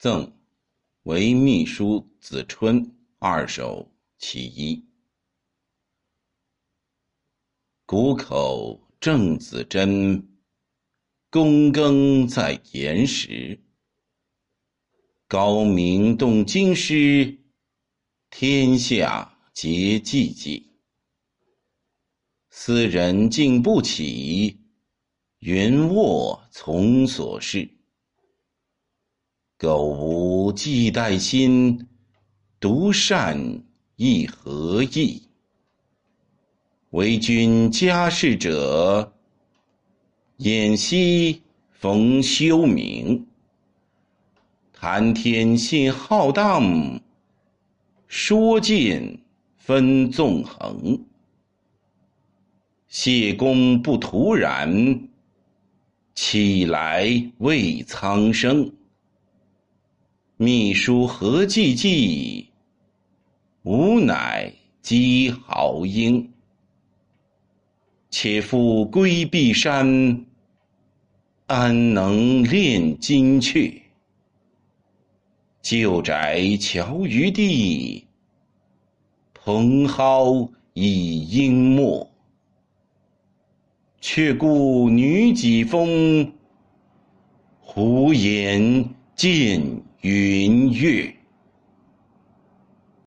赠为秘书子春二首其一。谷口郑子真，躬耕在岩石。高明动京师，天下皆寂寂。斯人竟不起，云卧从所事。苟无忌待心，独善亦何益？为君家事者，偃息逢休明。谈天信浩荡，说尽分纵横。谢公不徒然，起来为苍生。秘书何寂寂，吾乃积豪英。且复归避山，安能炼金阙？旧宅桥余地，蓬蒿已淹没。却顾女几风，胡言近。云月。